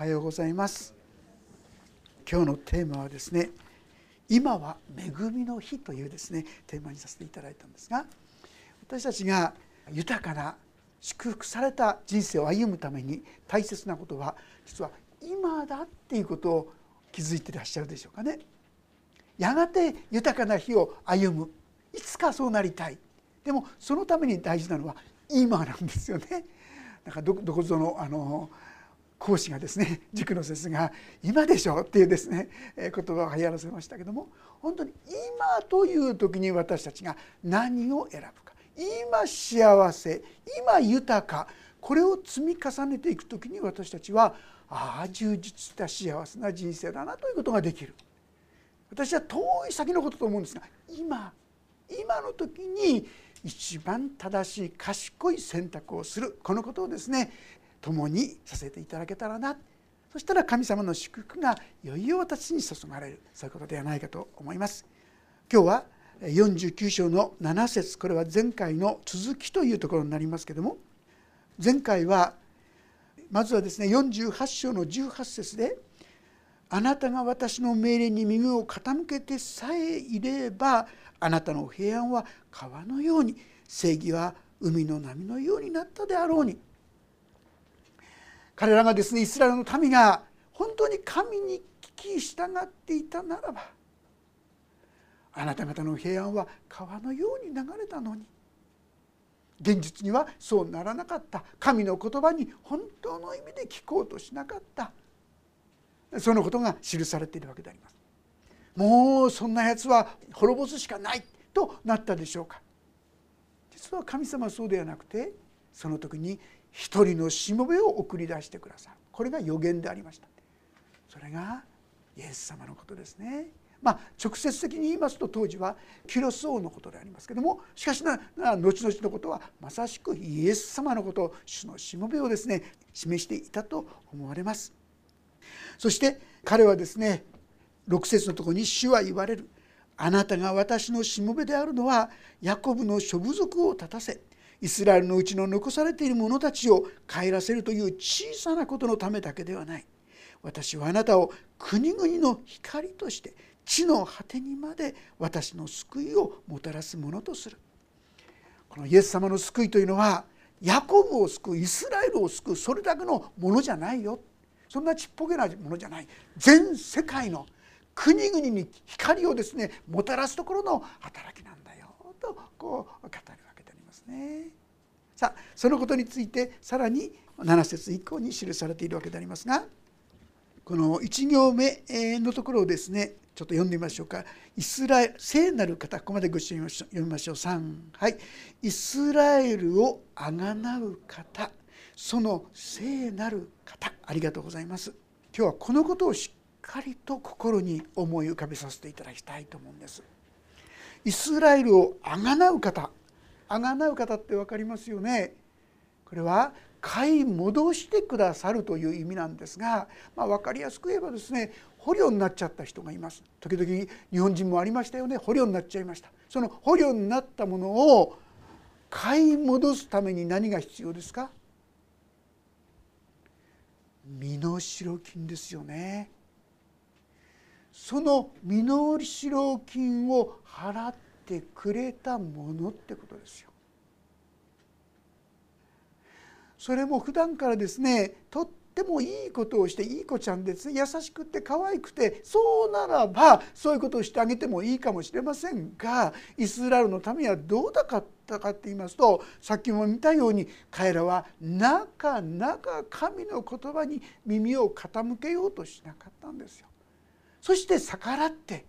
おはようございます今日のテーマはですね今は恵みの日というですねテーマにさせていただいたんですが私たちが豊かな祝福された人生を歩むために大切なことは実は今だっていうことを気づいていらっしゃるでしょうかね。やがて豊かな日を歩むいつかそうなりたいでもそのために大事なのは今なんですよね。なんかどこぞのあの講師がですね 塾の先生が「今でしょ」っていうですね言葉を流行らせましたけども本当に今という時に私たちが何を選ぶか今幸せ今豊かこれを積み重ねていく時に私たちはああ充実した幸せな人生だなということができる。私は遠い先のことと思うんですが今今の時に一番正しい賢い選択をするこのことをですね共にさせていただけたらな。そしたら神様の祝福がいよいよ私に注がれる。そういうことではないかと思います。今日は49章の7節。これは前回の続きというところになりますけども。前回はまずはですね48章の18節で「あなたが私の命令に耳を傾けてさえいればあなたの平安は川のように正義は海の波のようになったであろうに」彼らがですねイスラエルの民が本当に神に聞き従っていたならばあなた方の平安は川のように流れたのに現実にはそうならなかった。神の言葉に本当の意味で聞こうとしなかった。そのことが記されているわけであります。もうそんなやつは滅ぼすしかないとなったでしょうか。実は神様はそうではなくてその時に一人のしもべを送り出してくださる。これが予言でありました。それがイエス様のことですね。まあ、直接的に言いますと当時はキュロス王のことでありますけどもしかしな後々のことはまさしくイエス様のこと主のしもべをですね示していたと思われます。そして彼はですね6節のとこに主は言われる。あなたが私のしもべであるのはヤコブの諸部族を立たせイスラエルのうちの残されている者たちを帰らせるという小さなことのためだけではない。私はあなたを国々の光として地の果てにまで私の救いをもたらすものとする。このイエス様の救いというのはヤコブを救うイスラエルを救うそれだけのものじゃないよ。そんなちっぽけなものじゃない。全世界の国々に光をですねもたらすところの働きなんだよ。とこう語るますね。さあそのことについてさらに7節以降に記されているわけでありますがこの1行目のところをですねちょっと読んでみましょうか。イスラエル聖なる方ここまでご一緒に読みましょう3はいイスラエルをあがなう方その聖なる方ありがとうございます今日はこのことをしっかりと心に思い浮かべさせていただきたいと思うんですイスラエルをあがなう方あがなう方って分かりますよね。これは買い戻してくださるという意味なんですが、まあ、分かりやすく言えばですね捕虜になっちゃった人がいます。時々日本人もありましたよね。捕虜になっちゃいました。その捕虜になったものを買い戻すために何が必要ですか？身代金ですよね。その身代金を払っててくれたものってことですよ。それも普段からですねとってもいいことをしていい子ちゃんです優しくて可愛くてそうならばそういうことをしてあげてもいいかもしれませんがイスラエルのためにはどうだったかって言いますとさっきも見たように彼らはなかなか神の言葉に耳を傾けようとしなかったんですよ。そして逆らって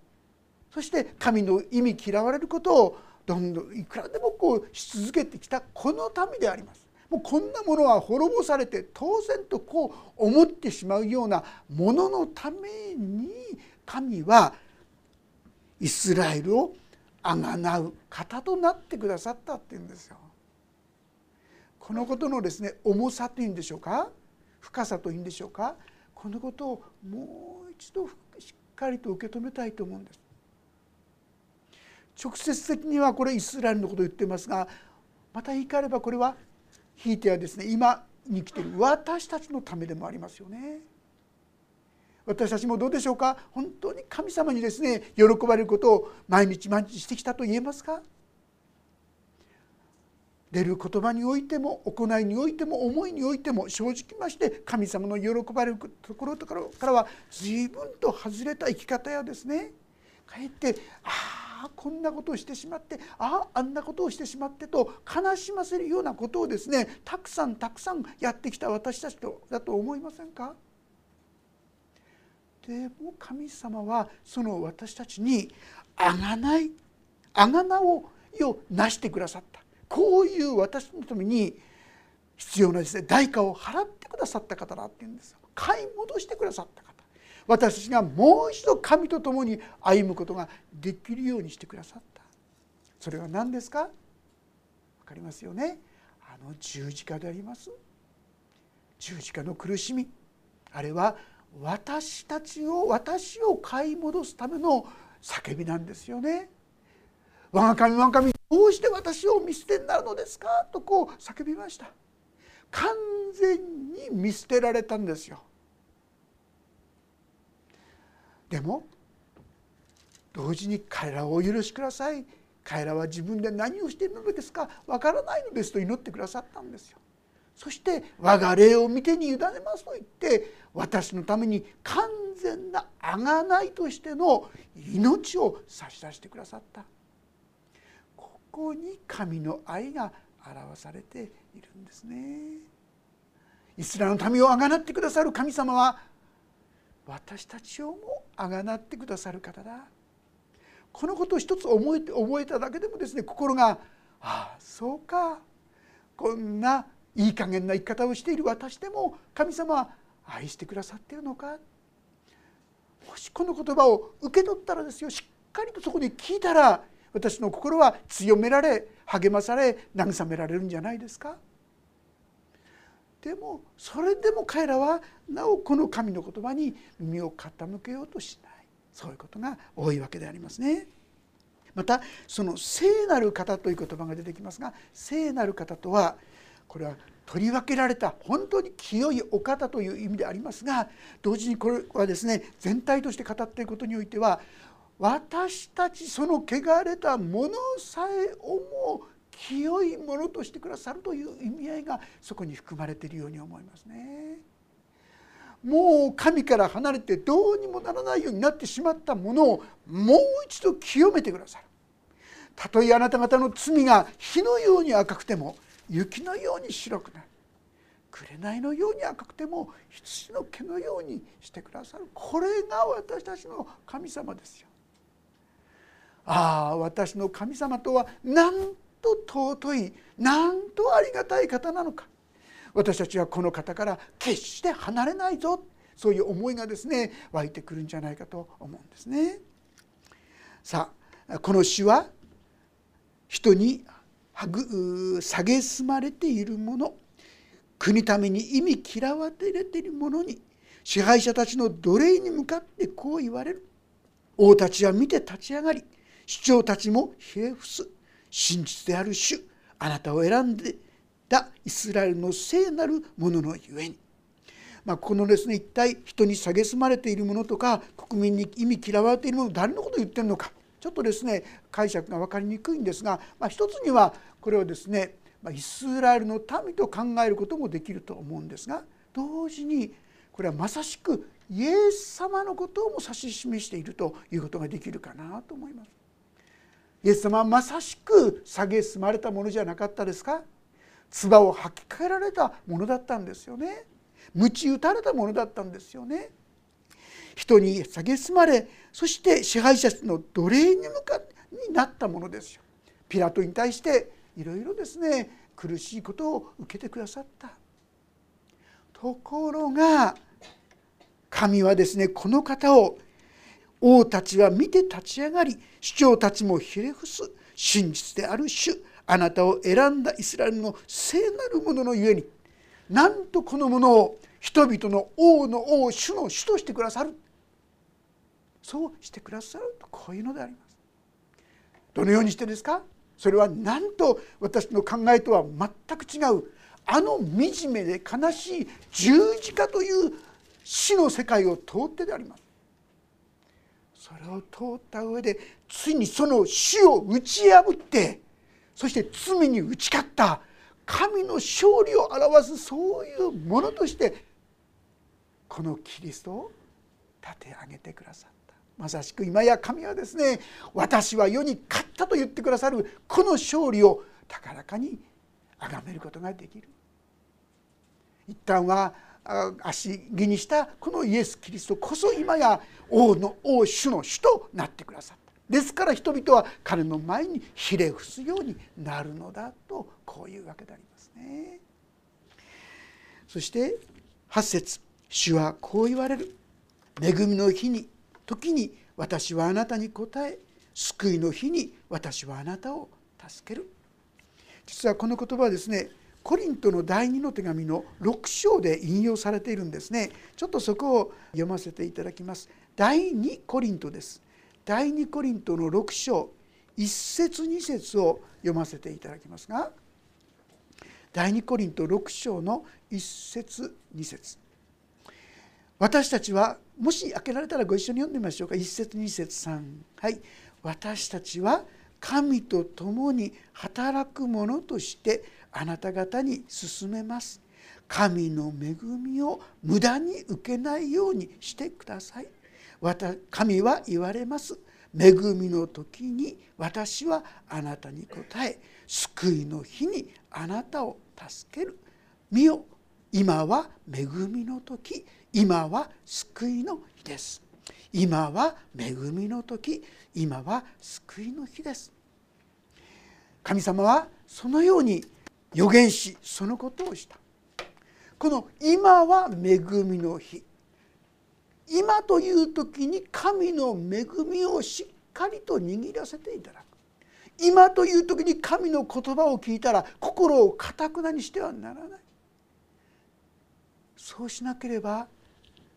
そして神の意味嫌われることをどんどんいくらでもこうし続けてきたこの民であります。もうこんなものは滅ぼされて当然とこう思ってしまうようなもののために神はイスラエルをあがなう方となってくださったっていうんですよ。このことのですね重さというんでしょうか？深さというんでしょうか？このことをもう一度しっかりと受け止めたいと思うんです。直接的にはこれイスラエルのことを言ってますがまた言い換えればこれはひいてはですね。今に来てる私たちのためでもありますよね。私たちもどうでしょうか？本当に神様にですね喜ばれることを毎日毎日してきたと言えますか？出る言葉においても行いにおいても思いにおいても正直まして神様の喜ばれるところからは随分と外れた生き方やですね。かえってあああこんなことをしてしまってあああんなことをしてしまってと悲しませるようなことをですねたくさんたくさんやってきた私たちとだと思いませんか？でも神様はその私たちにあがないあがなををなしてくださった。こういう私のために必要なですね代価を払ってくださった方だっていうんです買い戻してくださった方。私たちがもう一度神と共に歩むことができるようにしてくださった。それは何ですか？分かりますよね？あの十字架であります。十字架の苦しみ。あれは私たちを私を買い戻すための叫びなんですよね。我が神我が神どうして私を見捨てになるのですか？とこう叫びました。完全に見捨てられたんですよ。でも同時に彼らをお許しください。彼らは自分で何をしているのですか？わからないのですと祈ってくださったんですよ。そして我が霊を見てに委ねますと言って私のために完全な贖いとしての命を差し出してくださった。ここに神の愛が表されているんですね。イスラエルの民をあがなってくださる神様は私たちをもあがなってくださる方だ。このことを一つ覚えて覚えただけでもですね心が「ああそうか。こんないい加減な生き方をしている私でも神様は愛してくださっているのか。もしこの言葉を受け取ったらですよしっかりとそこで聞いたら私の心は強められ励まされ慰められるんじゃないですか。でもそれでも彼らはなおこの神の言葉に耳を傾けようとしないそういうことが多いわけでありますね。またその聖なる方という言葉が出てきますが聖なる方とはこれは取り分けられた本当に清いお方という意味でありますが同時にこれはですね全体として語っていることにおいては私たちその汚れたものさえ思う清いものとしてくださるという意味合いがそこに含まれているように思いますね。もう神から離れてどうにもならないようになってしまったものをもう一度清めてくださる。たとえあなた方の罪が火のように赤くても雪のように白くなる紅のように赤くても羊の毛のようにしてくださるこれが私たちの神様ですよ。ああ私の神様とはなんと尊いなんとありがたい方なのか。私たちはこの方から決して離れないぞ。そういう思いがですね湧いてくるんじゃないかと思うんですね。さあこの詩は人に蔑まれているもの。国ために意味嫌われているものに支配者たちの奴隷に向かってこう言われる。王たちは見て立ち上がり市長たちもひれ伏す。真実である主あなたを選んでたイスラエルの聖なるもののゆえに、まあ、このですね一体人に蔑まれているものとか国民に意味嫌われているもの誰のことを言ってるのかちょっとですね解釈が分かりにくいんですが、まあ、一つにはこれをですねイスラエルの民と考えることもできると思うんですが同時にこれはまさしくイエス様のことをも指し示しているということができるかなと思います。イエス様はまさしく蔑まれたものじゃなかったですか？唾を吐き替えられたものだったんですよね。鞭打たれたものだったんですよね。人に蔑まれそして支配者の奴隷に向かになったものですよ。ピラトに対していろいろですね苦しいことを受けてくださった。ところが神はですねこの方を王たちは見て立ち上がり主張たちもひれ伏す。真実である主あなたを選んだイスラエルの聖なるもののゆえになんとこのものを人々の王の王主の主としてくださる。そうしてくださるとこういうのであります。どのようにしてですか？それはなんと私の考えとは全く違う。あの惨めで悲しい十字架という死の世界を通ってであります。それを通った上でついにその死を打ち破ってそして罪に打ち勝った神の勝利を表すそういうものとしてこのキリストを立て上げてくださった。まさしく今や神はですね私は世に勝ったと言ってくださるこの勝利を高らかに崇めることができる。一旦は足気にしたこのイエス・キリストこそ今や王の王主の主となってくださった。ですから人々は彼の前にひれ伏すようになるのだとこういうわけでありますね。そして8節主はこう言われる。恵みの日に時に私はあなたに答え救いの日に私はあなたを助ける。実はこの言葉はですねコリントの第2の手紙の6章で引用されているんですね。ちょっとそこを読ませていただきます。第2コリントです。第2コリントの6章1節2節を読ませていただきますが第2コリント6章の1節2節。私たちはもし開けられたらご一緒に読んでみましょうか。1節2節3はい。私たちは神と共に働く者としてあなた方に進めます。神の恵みを無駄に受けないようにしてください。神は言われます。恵みの時に私はあなたに答え救いの日にあなたを助ける。見よ今は恵みの時今は救いの日です。今は恵みの時今は救いの日です。神様はそのように予言しそのことをした。この今は恵みの日。今という時に神の恵みをしっかりと握らせていただく。今という時に神の言葉を聞いたら心をかたくなにしてはならない。そうしなければ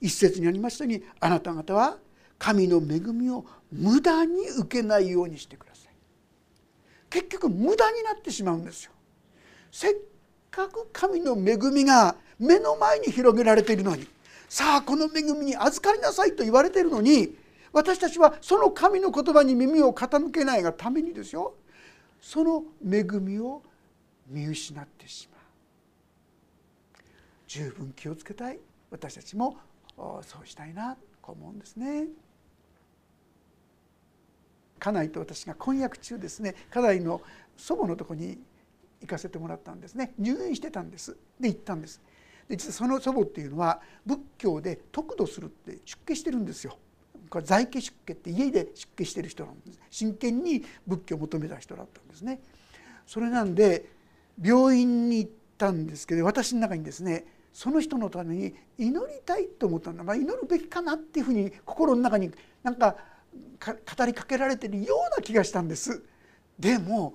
一節にありましたようにあなた方は神の恵みを無駄に受けないようにしてください。結局無駄になってしまうんですよ。せっかく神の恵みが目の前に広げられているのにさあこの恵みに預かりなさいと言われているのに私たちはその神の言葉に耳を傾けないがためにですよ。その恵みを見失ってしまう。十分気をつけたい。私たちもそうしたいな。と思うんですね。家内と私が婚約中ですね。家内の祖母のとこに行かせてもらったんですね入院してたんですで行ったんですで実はその祖母っていうのは仏教で得度するって出家してるんですよ。これ在家出家って家で出家してる人なんです真剣に仏教を求めた人だったんですね。それなんで病院に行ったんですけど私の中にですねその人のために祈りたいと思ったんだ、まあ、祈るべきかなっていうふうに心の中になんか語りかけられてるような気がしたんです。でも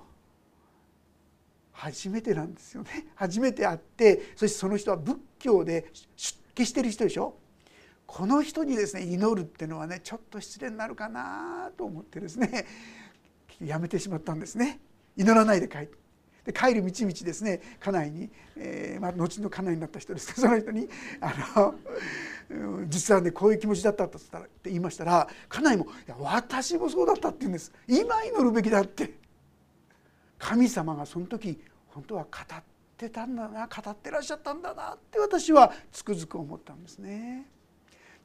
初めてなんですよね。初めて会ってそしてその人は仏教で出家してる人でしょ？この人にですね祈るっていうのはねちょっと失礼になるかなと思ってですねやめてしまったんですね。祈らないで帰って。で帰る道々ですね家内に、えーまあ、後の家内になった人ですけどその人にあの実はねこういう気持ちだったって言いましたら家内も「いや私もそうだった」って言うんです。今祈るべきだって。神様がその時本当は語ってたんだな語ってらっしゃったんだなって私はつくづく思ったんですね。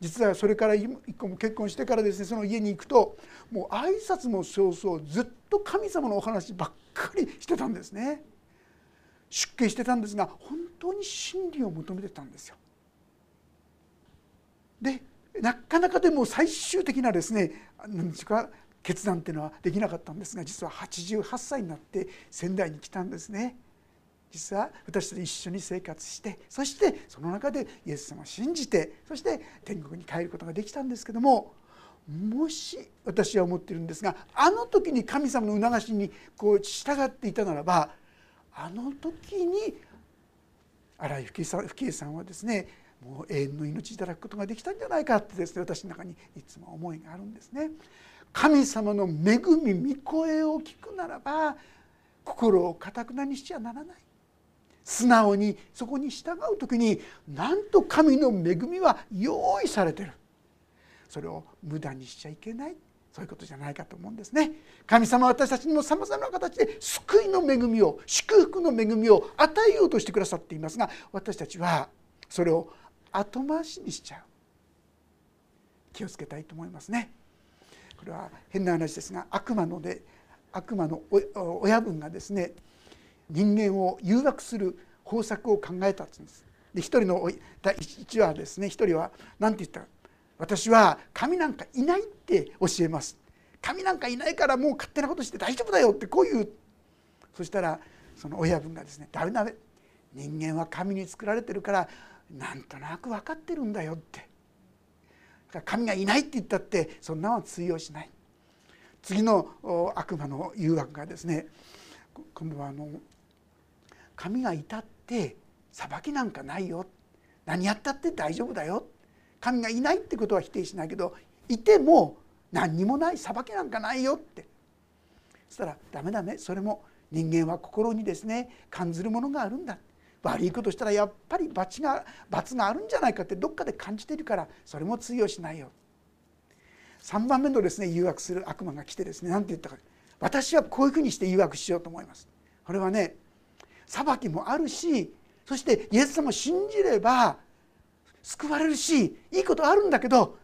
実はそれから一個も結婚してからですねその家に行くともう挨拶も早々ずっと神様のお話ばっかりしてたんですね。出家してたんですが本当に真理を求めてたんですよ。でなかなかでも最終的なですね何ですか決断っていうのはできなかったんですが実は88歳になって仙台に来たんですね。実は私と一緒に生活してそしてその中でイエス様を信じてそして天国に帰ることができたんですけどももし私は思ってるんですがあの時に神様の促しにこう従っていたならばあの時に荒井幸恵さんはですねもう永遠の命いただくことができたんじゃないかってですね私の中にいつも思いがあるんですね。神様の恵み御声を聞くならば心をかたくなにしちゃならない素直にそこに従う時になんと神の恵みは用意されてる。それを無駄にしちゃいけない。そういうことじゃないかと思うんですね。神様は私たちにもさまざまな形で救いの恵みを祝福の恵みを与えようとしてくださっていますが私たちはそれを後回しにしちゃう。気をつけたいと思いますね。これは変な話ですが悪魔ので悪魔の親分がですね人間を誘惑する方策を考えたんです。で一人の第一話ですね一人は何て言った？か私は神なんかいないって教えます。神なんかいないからもう勝手なことして大丈夫だよってこういう。そしたらその親分がですね「ダメダメ。人間は神に作られてるからなんとなく分かってるんだよ」って。神がいないって言ったってそんなのは通用しない。次の悪魔の誘惑がですね今度はあの神がいたって裁きなんかないよ。何やったって大丈夫だよ。神がいないってことは否定しないけどいても何にもない。裁きなんかないよって。そしたら「ダメダメ。それも人間は心にですね感じるものがあるんだ」悪いことしたらやっぱり罰が罰があるんじゃないかってどっかで感じてるからそれも通用しないよ。3番目のですね誘惑する悪魔が来てですね何て言ったか。私はこういうふうにして誘惑しようと思います。これはね裁きもあるしそしてイエス様を信じれば救われるしいいことあるんだけど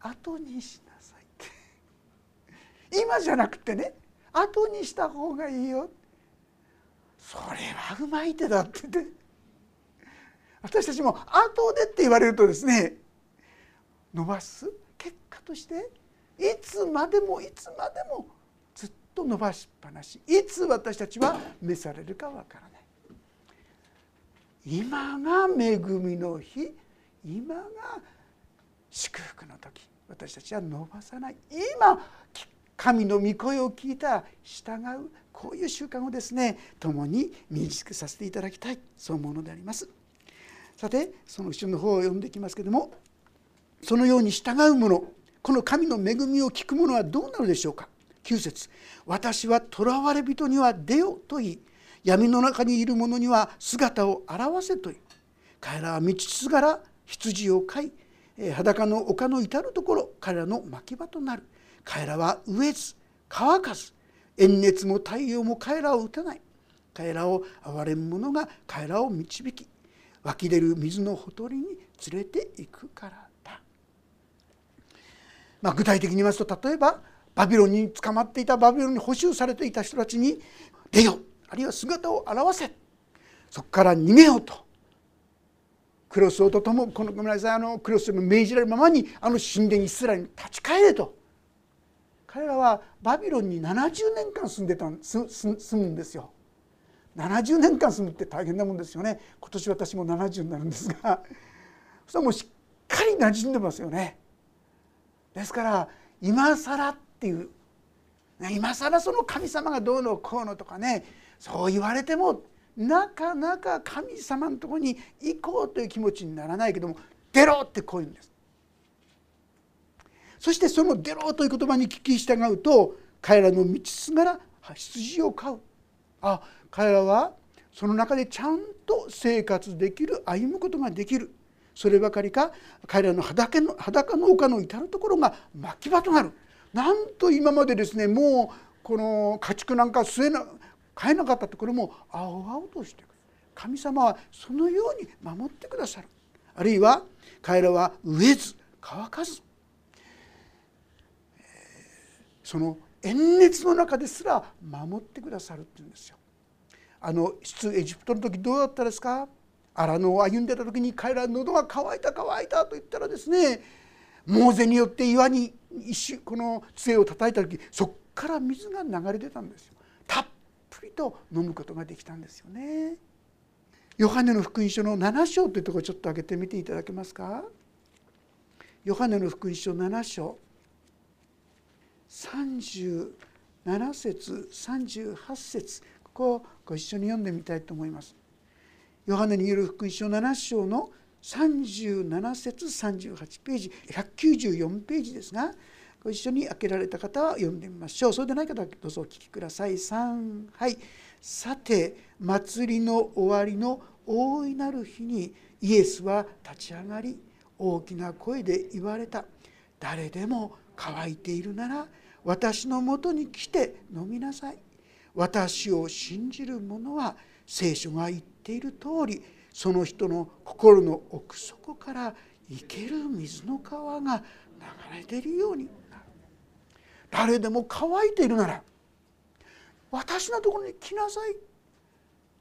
後にしなさいって。今じゃなくてね後にした方がいいよ。それはうまい手だって私たちも後でって言われるとですね伸ばす結果としていつまでもいつまでもと伸ばしっぱなし。いつ私たちは召されるかわからない。今が恵みの日。今が祝福の時。私たちは伸ばさない。今神の御声を聞いた。従う。こういう習慣をですね共に身につけさせていただきたい。そう思うのであります。さてその後ろの方を読んでいきますけどもそのように従う者。この神の恵みを聞く者はどうなるでしょうか。9節私は囚われ人には出よ」と言い闇の中にいる者には姿を現せと言う彼らは道すがら羊を飼い裸の丘の至る所彼らの牧場となる。彼らは飢えず乾かず炎熱も太陽も彼らを打たない。彼らを憐れむ者が彼らを導き湧き出る水のほとりに連れて行くからだ、まあ、具体的に言いますと例えばバビロンに捕まっていたバビロンに捕囚されていた人たちに「出よ」あるいは姿を現せ。そこから逃げようと。クロスオとともこのごめんなさい。あのクロスを命じられるままにあの神殿イスラエルに立ち返れと。彼らはバビロンに70年間住んでた住むんですよ。70年間住むって大変なもんですよね。今年私も70になるんですが。そしたらもうしっかり馴染んでますよね。ですから今更っていう。今更その神様がどうのこうのとかねそう言われてもなかなか神様のとこに行こうという気持ちにならないけども出ろってこう言うんです。そしてその「出ろ」という言葉に聞き従うと彼らの道すがら羊を飼う。あ彼らはその中でちゃんと生活できる歩むことができる。そればかりか彼らの裸の裸の丘の至る所が牧場となる。なんと今までですねもうこの家畜なんか据えな飼えなかったところも青々としてくる。神様はそのように守ってくださる。あるいは彼らは飢えず乾かず。その炎熱の中ですら守ってくださるって言うんですよ。あの出エジプトの時どうだったですか？荒野を歩んでた時に彼ら喉が渇いた渇いたと言ったらですねモーゼによって岩に一瞬この杖を叩いた時そこから水が流れ出たんですよ。たっぷりと飲むことができたんですよね。ヨハネの福音書の7章というところをちょっと開けてみていただけますか？ヨハネの福音書7章37節38節ここをご一緒に読んでみたいと思います。ヨハネによる福音書7章の37節38ページ194ページですがご一緒に開けられた方は読んでみましょう。そうでない方はどうぞお聞きください。3はいさて祭りの終わりの大いなる日にイエスは立ち上がり大きな声で言われた誰でも乾いているなら私のもとに来て飲みなさい私を信じる者は聖書が言っている通りその人の心の奥底から生ける水の川が流れているようになる。誰でも乾いているなら私のところに来なさい。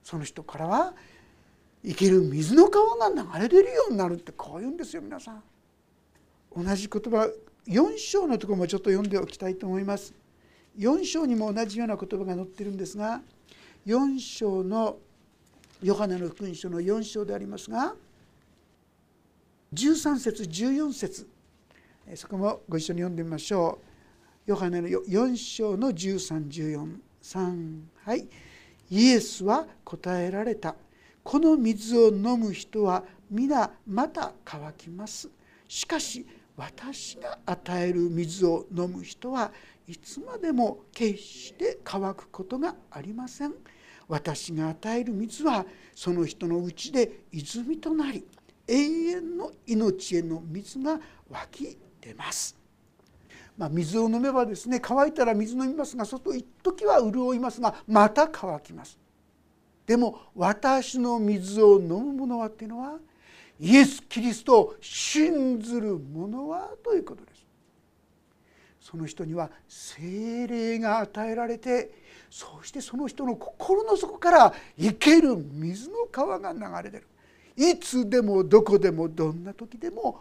その人からは生ける水の川が流れ出るようになるってこう言うんですよ皆さん。同じ言葉4章のところもちょっと読んでおきたいと思います。4章にも同じような言葉が載ってるんですが4章のヨハネの福音書の4章でありますが13節14節。そこもご一緒に読んでみましょう。ヨハネの4章の1314はい。イエスは答えられた。この水を飲む人は皆また乾きます。しかし私が与える水を飲む人はいつまでも決して乾くことがありません。私が与える水はその人のうちで泉となり永遠の命への水が湧き出ます。まあ、水を飲めばですね乾いたら水飲みますがそうすると一時は潤いますがまた乾きます。でも私の水を飲む者はっていうのはイエス・キリストを信ずる者はということです。その人には精霊が与えられてそしてその人の心の底から生ける水の川が流れ出る。いつでもどこでもどんな時でも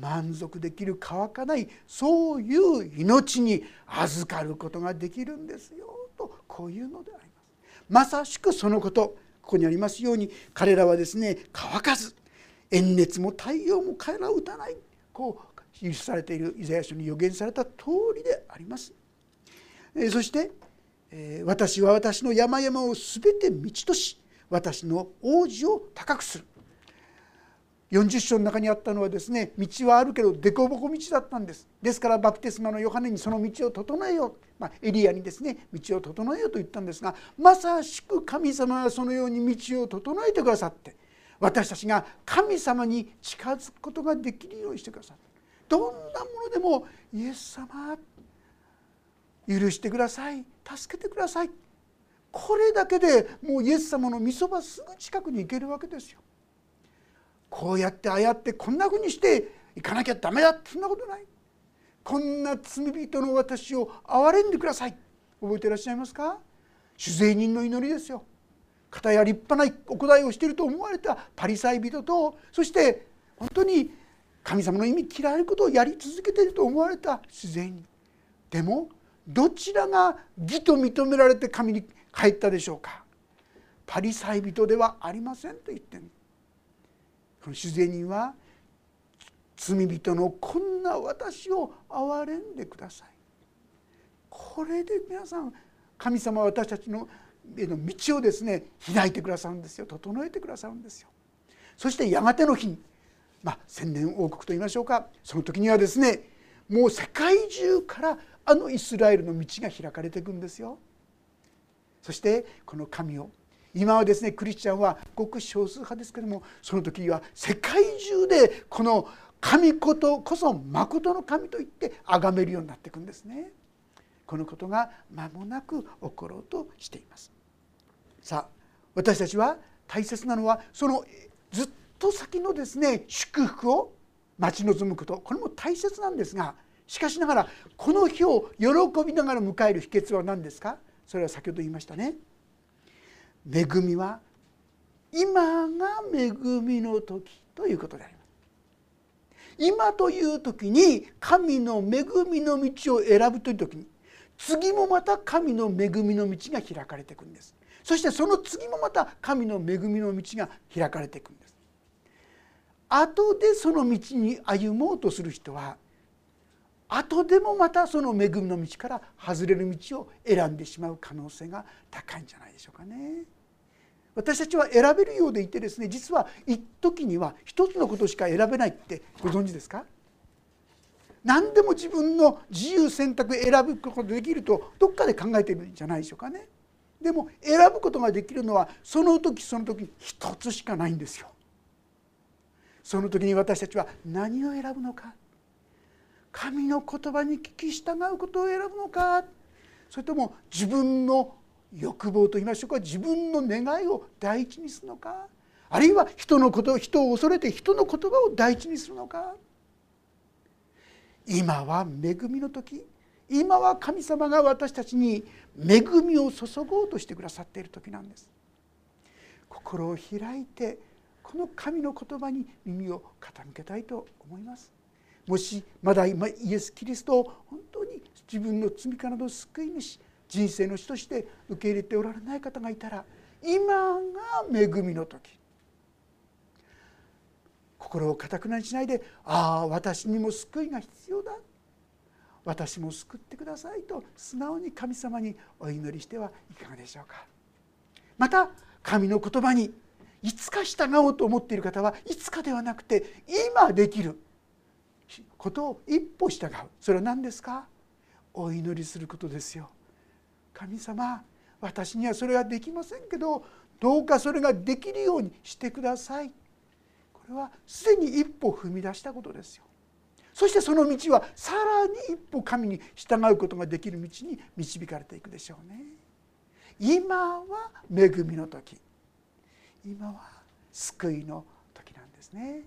満足できる乾かないそういう命に預かることができるんですよとこういうのであります。まさしくそのこと。ここにありますように彼らはですね乾かず炎熱も太陽も彼らを打たない。こう記されているイザヤ書に予言された通りであります。そして私は私の山々を全て道とし私の王子を高くする。40章の中にあったのはですね道はあるけど凸凹道だったんです。ですからバプテスマのヨハネにその道を整えよう、まあ、エリアにですね道を整えようと言ったんですがまさしく神様はそのように道を整えてくださって私たちが神様に近づくことができるようにしてくださるどんなものでもイエス様許してください。助けてください。これだけでもうイエス様の御そばすぐ近くに行けるわけですよ。こうやってああやってこんなふうにして行かなきゃダメだって。そんなことない。こんな罪人の私を憐れんでください。覚えていらっしゃいますか？主税人の祈りですよ。片や立派なお答えをしていると思われたパリサイ人とそして本当に神様の意味嫌いなことをやり続けていると思われた自然に。でもどちらが義と認められて神に帰ったでしょうか？パリサイ人ではありませんと言ってる。この主税人は罪人のこんな私を憐れんでください。これで皆さん神様は私たちのへの道をですね開いてくださるんですよ。整えてくださるんですよ。そしてやがての日まあ千年王国と言いましょうかその時にはですねもう世界中からあのイスラエルの道が開かれていくんですよそしてこの神を今はですねクリスチャンはごく少数派ですけどもその時は世界中でこの神ことこそ誠の神と言って崇めるようになっていくんですね。このことが間もなく起ころうとしています。さあ私たちは大切なのはそのずっと先のですね祝福を待ち望むことこれも大切なんですがしかしながらこの日を喜びながら迎える秘訣は何ですか？それは先ほど言いましたね。恵みは今が恵みの時ということであります。今という時に神の恵みの道を選ぶという時に次もまた神の恵みの道が開かれていくんですそしてその次もまた神の恵みの道が開かれていくんです後でその道に歩もうとする人は後でもまたその恵みの道から外れる道を選んでしまう可能性が高いんじゃないでしょうかね。私たちは選べるようでいてですね実は一時には一つのことしか選べないってご存知ですか？何でも自分の自由選択選ぶことができるとどっかで考えてるんじゃないでしょうかね。でも選ぶことができるのはその時その時一つしかないんですよ。その時に私たちは何を選ぶのか？神の言葉に聞き従うことを選ぶのか？それとも自分の欲望と言いましょうか？自分の願いを第一にするのか？あるいは人のこと人を恐れて人の言葉を第一にするのか？今は恵みの時。今は神様が私たちに恵みを注ごうとしてくださっている時なんです。心を開いてこの神の言葉に耳を傾けたいと思います。もしまだ今イエス・キリストを本当に自分の罪からの救い主人生の主として受け入れておられない方がいたら今が恵みの時。心をかたくなにしないで「ああ私にも救いが必要だ」私も救ってくださいと素直に神様にお祈りしてはいかがでしょうか。また神の言葉にいつか従おうと思っている方はいつかではなくて今できる。ことを一歩従う。それは何ですか？お祈りすることですよ。神様私にはそれはできませんけどどうかそれができるようにしてください。これはすでに一歩踏み出したことですよ。そしてその道はさらに一歩神に従うことができる道に導かれていくでしょうね。今は恵みの時。今は救いの時なんですね。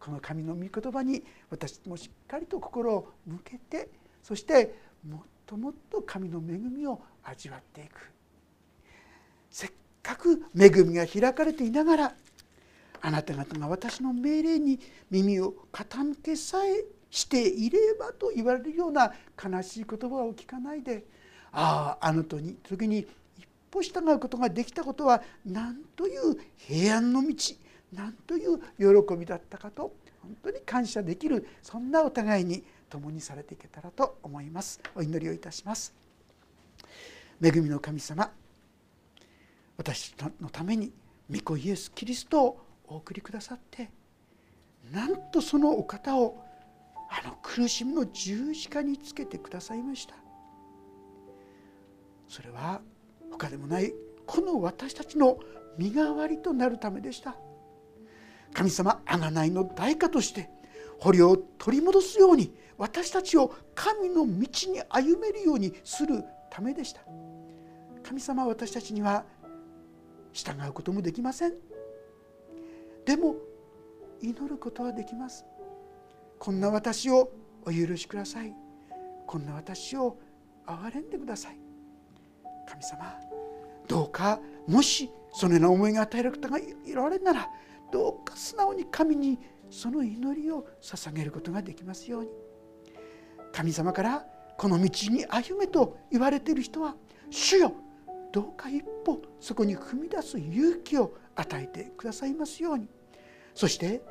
この神の御言葉に私もしっかりと心を向けてそしてもっともっと神の恵みを味わっていくせっかく恵みが開かれていながらあなた方が私の命令に耳を傾けさえしていればと言われるような悲しい言葉を聞かないであああの時に歩従うことができたことは何という平安の道何という喜びだったかと本当に感謝できるそんなお互いに共にされていけたらと思います。お祈りをいたします。恵みの神様私のために御子イエス・キリストをお送りくださってなんとそのお方をあの苦しみの十字架につけてくださいました。それは他でもないこの私たちの身代わりとなるためでした。神様贖いの代価として捕虜を取り戻すように私たちを神の道に歩めるようにするためでした。神様は私たちには従うこともできません。でも祈ることはできます。こんな私をお許しください。こんな私を憐れんでください。神様どうかもしそのような思いが与える方がいられるならどうか素直に神にその祈りを捧げることができますように。神様からこの道に歩めと言われている人は主よどうか一歩そこに踏み出す勇気を与えてくださいますように。そして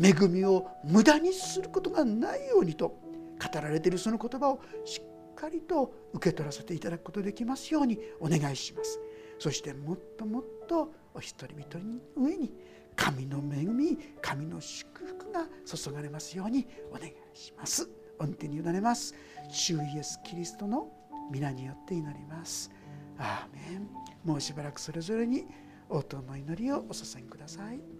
恵みを無駄にすることがないようにと語られているその言葉をしっかりと受け取らせていただくことできますようにお願いします。そしてもっともっとお一人一人の上に神の恵み神の祝福が注がれますようにお願いします。御手に委ねます。主イエスキリストの皆によって祈ります。アーメン。もうしばらくそれぞれに応答の祈りをお捧げください。